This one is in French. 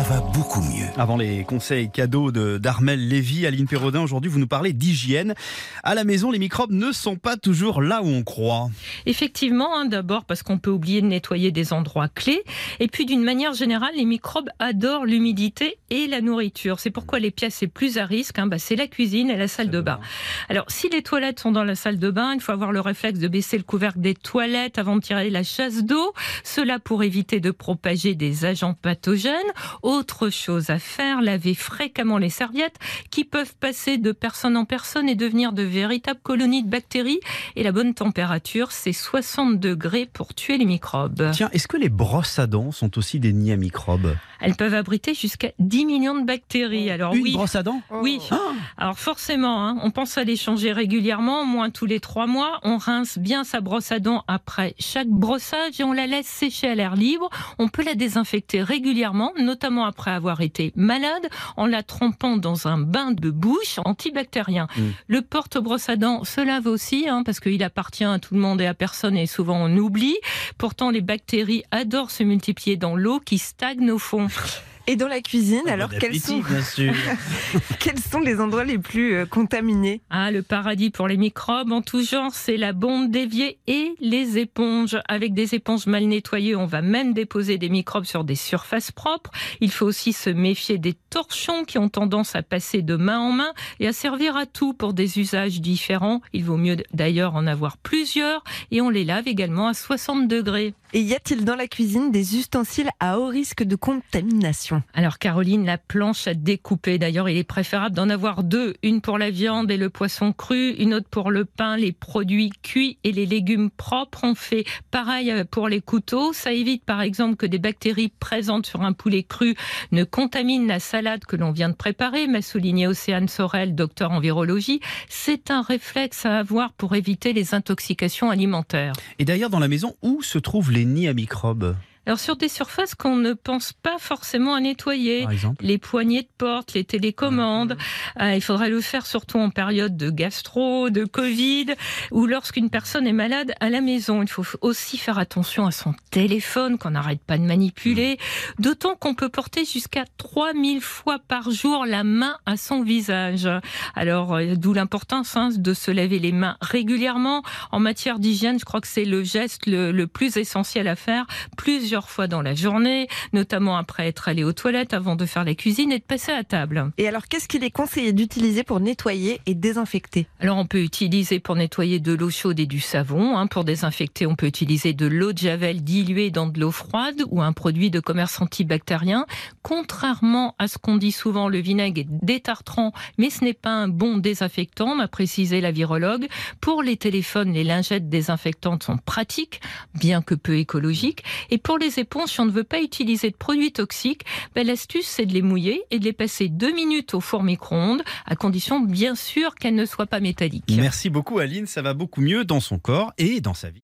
Ça va beaucoup mieux. Avant les conseils cadeaux de d'Armel Lévy, Aline Perraudin, aujourd'hui vous nous parlez d'hygiène. À la maison, les microbes ne sont pas toujours là où on croit. Effectivement, hein, d'abord parce qu'on peut oublier de nettoyer des endroits clés. Et puis d'une manière générale, les microbes adorent l'humidité et la nourriture. C'est pourquoi les pièces les plus à risque, hein, bah, c'est la cuisine et la salle de bain. Alors si les toilettes sont dans la salle de bain, il faut avoir le réflexe de baisser le couvercle des toilettes avant de tirer la chasse d'eau. Cela pour éviter de propager des agents pathogènes. Autre chose à faire, laver fréquemment les serviettes qui peuvent passer de personne en personne et devenir de véritables colonies de bactéries. Et la bonne température, c'est 60 degrés pour tuer les microbes. Tiens, est-ce que les brosses à dents sont aussi des nids à microbes? Elles peuvent abriter jusqu'à 10 millions de bactéries. Alors Une oui, brosse à dents? Oui. Ah Alors forcément, hein, on pense à les changer régulièrement, au moins tous les trois mois. On rince bien sa brosse à dents après chaque brossage et on la laisse sécher à l'air libre. On peut la désinfecter régulièrement, notamment après avoir été malade, en la trempant dans un bain de bouche antibactérien. Mm. Le porte-brosse à dents se lave aussi, hein, parce qu'il appartient à tout le monde et à personne, et souvent on oublie. Pourtant, les bactéries adorent se multiplier dans l'eau qui stagne au fond. Et dans la cuisine, alors quels appétit, sont, bien sûr. quels sont les endroits les plus euh, contaminés? Ah, le paradis pour les microbes en tout genre, c'est la bombe d'évier et les éponges. Avec des éponges mal nettoyées, on va même déposer des microbes sur des surfaces propres. Il faut aussi se méfier des torchons qui ont tendance à passer de main en main et à servir à tout pour des usages différents. Il vaut mieux d'ailleurs en avoir plusieurs et on les lave également à 60 degrés. Et y a-t-il dans la cuisine des ustensiles à haut risque de contamination? Alors Caroline, la planche à découper. D'ailleurs, il est préférable d'en avoir deux. Une pour la viande et le poisson cru, une autre pour le pain, les produits cuits et les légumes propres. On fait pareil euh, pour les couteaux. Ça évite par exemple que des bactéries présentes sur un poulet cru ne contaminent la salade que l'on vient de préparer, m'a souligné Océane Sorel, docteur en virologie. C'est un réflexe à avoir pour éviter les intoxications alimentaires. Et d'ailleurs, dans la maison, où se trouvent les nids à microbes, Alors sur des surfaces qu'on ne pense pas forcément à nettoyer, par exemple les poignées de porte, les télécommandes. Euh, il faudrait le faire surtout en période de gastro, de Covid, ou lorsqu'une personne est malade à la maison. Il faut aussi faire attention à son téléphone qu'on n'arrête pas de manipuler. D'autant qu'on peut porter jusqu'à 3000 fois par jour la main à son visage. Alors, euh, d'où l'importance hein, de se laver les mains régulièrement. En matière d'hygiène, je crois que c'est le geste le, le plus essentiel à faire plusieurs fois dans la journée, notamment après être allé aux toilettes, avant de faire la cuisine et de passer à table. Et alors qu'est-ce qu'il est conseillé d'utiliser pour nettoyer et désinfecter? Alors on peut utiliser pour nettoyer de l'eau chaude et du savon. hein. Pour désinfecter, on peut utiliser de l'eau de javel diluée dans de l'eau froide ou un produit de commerce antibactérien. Contrairement à ce qu'on dit souvent, le vinaigre est détartrant, mais ce n'est pas un bon désinfectant, m'a précisé la virologue. Pour les téléphones, les lingettes désinfectantes sont pratiques, bien que peu écologiques. Et pour éponges, si on ne veut pas utiliser de produits toxiques, l'astuce c'est de les mouiller et de les passer deux minutes au four micro-ondes, à condition bien sûr qu'elles ne soient pas métalliques. Merci beaucoup, Aline. Ça va beaucoup mieux dans son corps et dans sa vie.